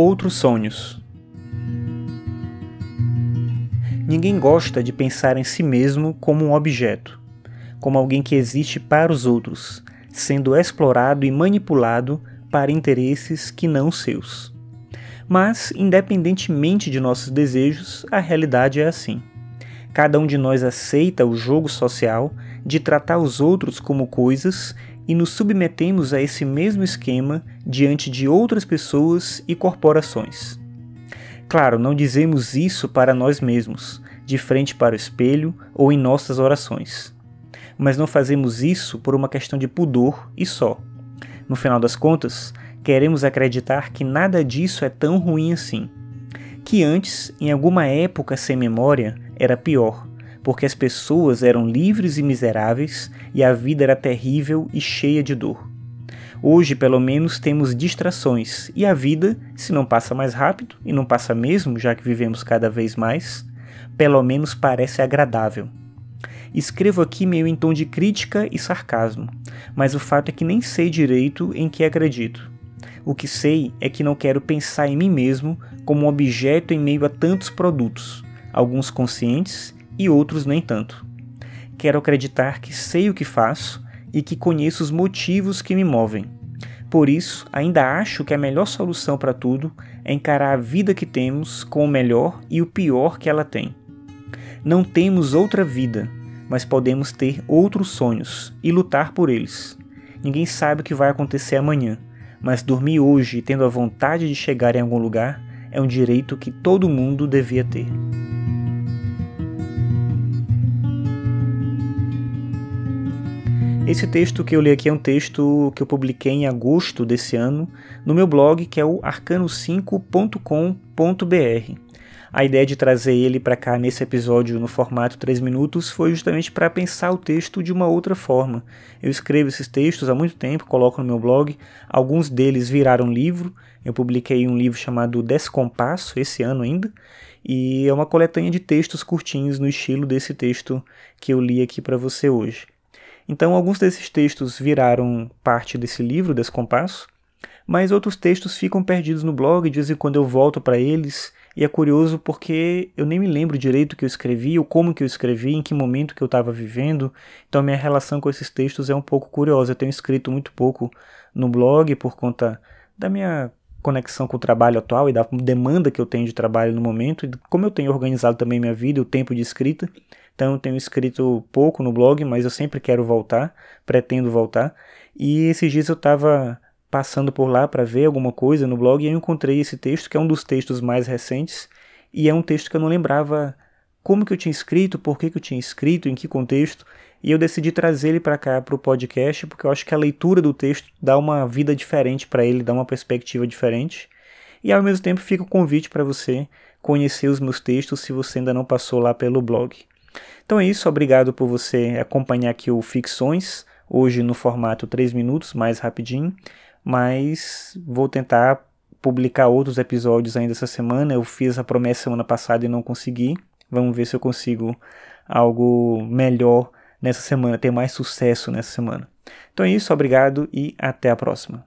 Outros sonhos. Ninguém gosta de pensar em si mesmo como um objeto, como alguém que existe para os outros, sendo explorado e manipulado para interesses que não seus. Mas, independentemente de nossos desejos, a realidade é assim. Cada um de nós aceita o jogo social de tratar os outros como coisas e nos submetemos a esse mesmo esquema diante de outras pessoas e corporações. Claro, não dizemos isso para nós mesmos, de frente para o espelho ou em nossas orações. Mas não fazemos isso por uma questão de pudor e só. No final das contas, queremos acreditar que nada disso é tão ruim assim. Que antes, em alguma época sem memória, era pior, porque as pessoas eram livres e miseráveis e a vida era terrível e cheia de dor. Hoje, pelo menos, temos distrações e a vida, se não passa mais rápido, e não passa mesmo, já que vivemos cada vez mais, pelo menos parece agradável. Escrevo aqui meio em tom de crítica e sarcasmo, mas o fato é que nem sei direito em que acredito. O que sei é que não quero pensar em mim mesmo como um objeto em meio a tantos produtos, alguns conscientes e outros nem tanto. Quero acreditar que sei o que faço e que conheço os motivos que me movem. Por isso, ainda acho que a melhor solução para tudo é encarar a vida que temos com o melhor e o pior que ela tem. Não temos outra vida, mas podemos ter outros sonhos e lutar por eles. Ninguém sabe o que vai acontecer amanhã, mas dormir hoje tendo a vontade de chegar em algum lugar é um direito que todo mundo devia ter. Esse texto que eu li aqui é um texto que eu publiquei em agosto desse ano no meu blog, que é o arcano5.com.br. A ideia de trazer ele para cá nesse episódio no formato 3 minutos foi justamente para pensar o texto de uma outra forma. Eu escrevo esses textos há muito tempo, coloco no meu blog, alguns deles viraram livro. Eu publiquei um livro chamado Descompasso esse ano ainda, e é uma coletânea de textos curtinhos no estilo desse texto que eu li aqui para você hoje. Então, alguns desses textos viraram parte desse livro, Descompasso, mas outros textos ficam perdidos no blog, de vez em quando eu volto para eles, e é curioso porque eu nem me lembro direito o que eu escrevi, ou como que eu escrevi, em que momento que eu estava vivendo, então minha relação com esses textos é um pouco curiosa. Eu tenho escrito muito pouco no blog por conta da minha conexão com o trabalho atual e da demanda que eu tenho de trabalho no momento, e como eu tenho organizado também minha vida, o tempo de escrita, então eu tenho escrito pouco no blog, mas eu sempre quero voltar, pretendo voltar. E esses dias eu estava passando por lá para ver alguma coisa no blog e eu encontrei esse texto, que é um dos textos mais recentes, e é um texto que eu não lembrava como que eu tinha escrito, por que, que eu tinha escrito, em que contexto, e eu decidi trazer ele para cá para o podcast, porque eu acho que a leitura do texto dá uma vida diferente para ele, dá uma perspectiva diferente, e ao mesmo tempo fica o convite para você conhecer os meus textos se você ainda não passou lá pelo blog. Então é isso, obrigado por você acompanhar aqui o Ficções, hoje no formato 3 minutos, mais rapidinho, mas vou tentar publicar outros episódios ainda essa semana. Eu fiz a promessa semana passada e não consegui. Vamos ver se eu consigo algo melhor nessa semana, ter mais sucesso nessa semana. Então é isso, obrigado e até a próxima.